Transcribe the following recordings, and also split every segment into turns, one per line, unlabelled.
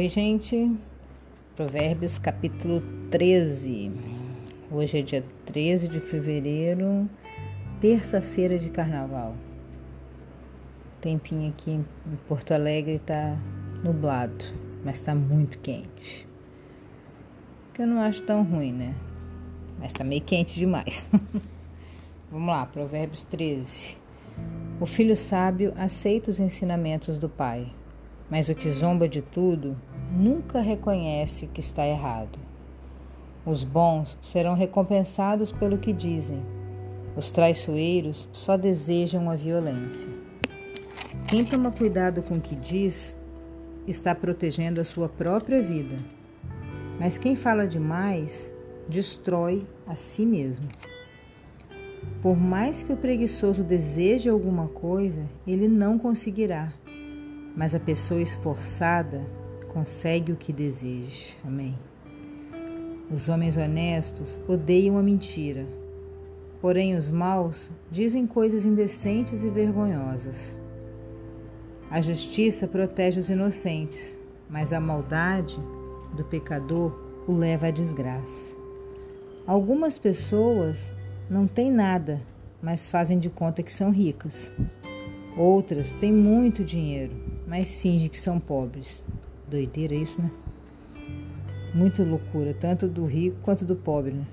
Oi, gente. Provérbios capítulo 13. Hoje é dia 13 de fevereiro, terça-feira de carnaval. Tempinho aqui em Porto Alegre tá nublado, mas tá muito quente. Que eu não acho tão ruim, né? Mas tá meio quente demais. Vamos lá, Provérbios 13. O filho sábio aceita os ensinamentos do pai mas o que zomba de tudo nunca reconhece que está errado. Os bons serão recompensados pelo que dizem. Os traiçoeiros só desejam a violência. Quem toma cuidado com o que diz está protegendo a sua própria vida. Mas quem fala demais destrói a si mesmo. Por mais que o preguiçoso deseje alguma coisa, ele não conseguirá mas a pessoa esforçada consegue o que deseja. Amém. Os homens honestos odeiam a mentira, porém os maus dizem coisas indecentes e vergonhosas. A justiça protege os inocentes, mas a maldade do pecador o leva à desgraça. Algumas pessoas não têm nada, mas fazem de conta que são ricas. Outras têm muito dinheiro, mas fingem que são pobres. Doideira isso, né? Muita loucura, tanto do rico quanto do pobre, né?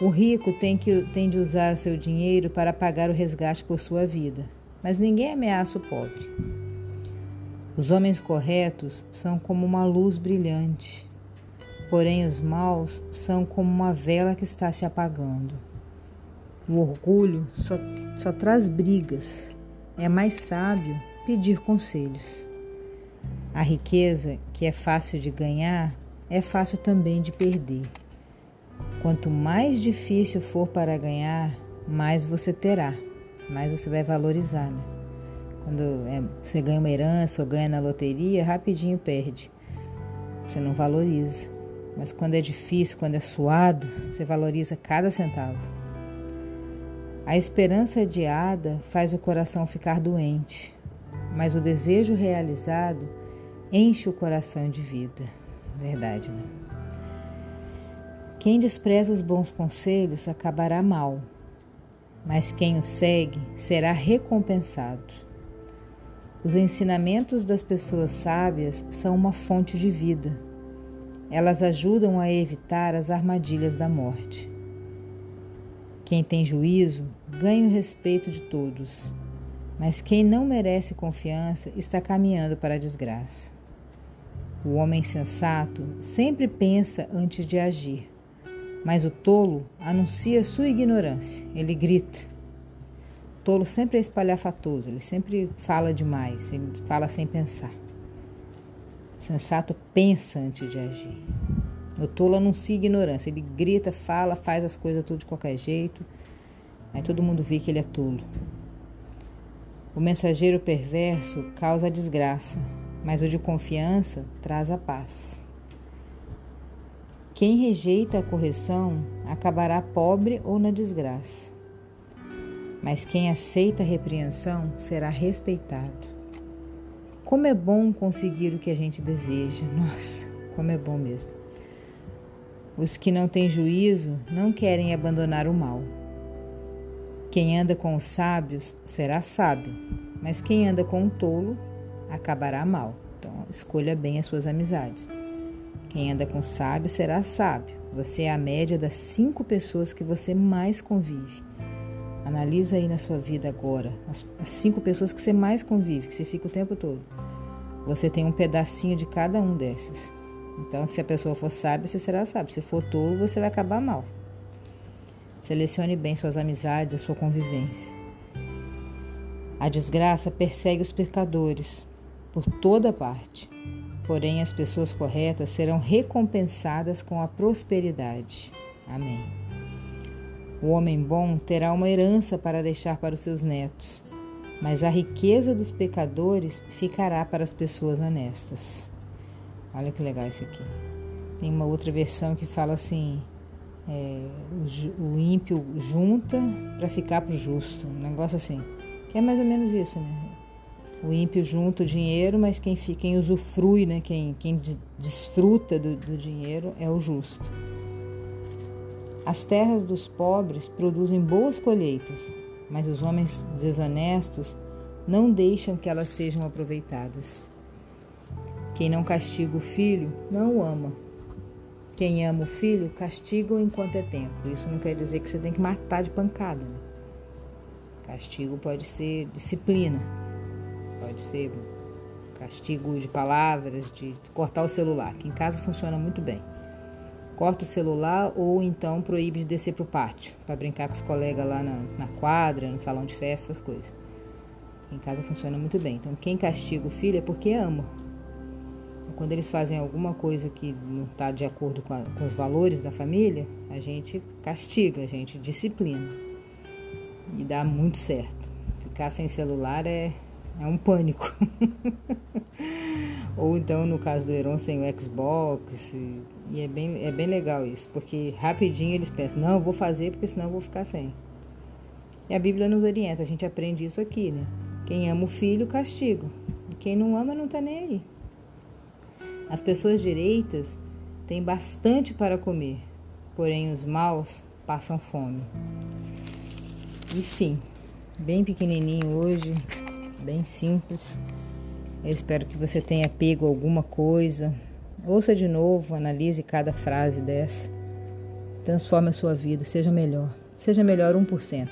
O rico tem, que, tem de usar seu dinheiro para pagar o resgate por sua vida, mas ninguém ameaça o pobre. Os homens corretos são como uma luz brilhante, porém os maus são como uma vela que está se apagando. O orgulho só, só traz brigas. É mais sábio pedir conselhos. A riqueza, que é fácil de ganhar, é fácil também de perder. Quanto mais difícil for para ganhar, mais você terá, mais você vai valorizar. Né? Quando é, você ganha uma herança ou ganha na loteria, rapidinho perde. Você não valoriza. Mas quando é difícil, quando é suado, você valoriza cada centavo. A esperança adiada faz o coração ficar doente mas o desejo realizado enche o coração de vida. Verdade, né? Quem despreza os bons conselhos acabará mal, mas quem os segue será recompensado. Os ensinamentos das pessoas sábias são uma fonte de vida. Elas ajudam a evitar as armadilhas da morte. Quem tem juízo ganha o respeito de todos mas quem não merece confiança está caminhando para a desgraça. O homem sensato sempre pensa antes de agir, mas o tolo anuncia sua ignorância. Ele grita. O tolo sempre é espalhafatoso, ele sempre fala demais, ele fala sem pensar. O sensato pensa antes de agir. O tolo anuncia ignorância, ele grita, fala, faz as coisas tudo de qualquer jeito. Aí todo mundo vê que ele é tolo. O mensageiro perverso causa a desgraça, mas o de confiança traz a paz. Quem rejeita a correção acabará pobre ou na desgraça, mas quem aceita a repreensão será respeitado. Como é bom conseguir o que a gente deseja, nossa, como é bom mesmo. Os que não têm juízo não querem abandonar o mal. Quem anda com os sábios será sábio, mas quem anda com um tolo acabará mal. Então, escolha bem as suas amizades. Quem anda com sábio será sábio. Você é a média das cinco pessoas que você mais convive. Analisa aí na sua vida agora as, cinco pessoas que você mais convive, que você fica o tempo todo. Você tem um pedacinho de cada um desses. Então, se a pessoa for sábia, você será sábio. Se for tolo, você vai acabar mal. Selecione bem suas amizades, a sua convivência. A desgraça persegue os pecadores por toda parte, porém as pessoas corretas serão recompensadas com a prosperidade. Amém. O homem bom terá uma herança para deixar para os seus netos, mas a riqueza dos pecadores ficará para as pessoas honestas. Olha que legal isso aqui. Tem uma outra versão que fala assim: é, o, o, ímpio junta para ficar para o justo, um negócio assim, que é mais ou menos isso, né? O ímpio junta o dinheiro, mas quem quem usufrui, né? quem, quem desfruta do, do dinheiro é o justo. As terras dos pobres produzem boas colheitas, mas os homens desonestos não deixam que elas sejam aproveitadas. Quem não castiga o filho não o ama. Quem ama o filho castiga-o enquanto é tempo. Isso não quer dizer que você tem que matar de pancada. Né? Castigo pode ser disciplina, pode ser castigo de palavras, de cortar o celular, que em casa funciona muito bem. Corta o celular ou então proíbe de descer para o pátio para brincar com os colegas lá na, na quadra, no salão de festa, essas coisas. Em casa funciona muito bem. Então, quem castiga o filho é porque ama. Quando eles fazem alguma coisa que não está de acordo com, a, com os valores da família, a gente castiga, a gente disciplina. E dá muito certo. Ficar sem celular é, é um pânico. Ou então, no caso do Heron, sem o Xbox. E, e, é, bem, é bem legal isso, porque rapidinho eles pensam: não, eu vou fazer porque senão eu vou ficar sem. E a Bíblia nos orienta, a gente aprende isso aqui, né? Quem ama o filho, castiga. Quem não ama, não tá nem aí. As pessoas direitas têm bastante para comer, porém os maus passam fome. Enfim, bem pequenininho hoje, bem simples. Eu espero que você tenha pego alguma coisa. Ouça de novo, analise cada frase dessa. Transforme a sua vida, seja melhor. Seja melhor 1%.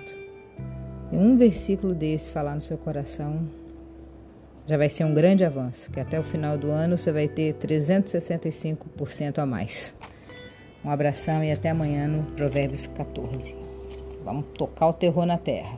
E um versículo desse falar no seu coração já vai ser um grande avanço, que até o final do ano você vai ter 365% a mais. Um abração e até amanhã no Provérbios 14. Vamos tocar o terror na terra.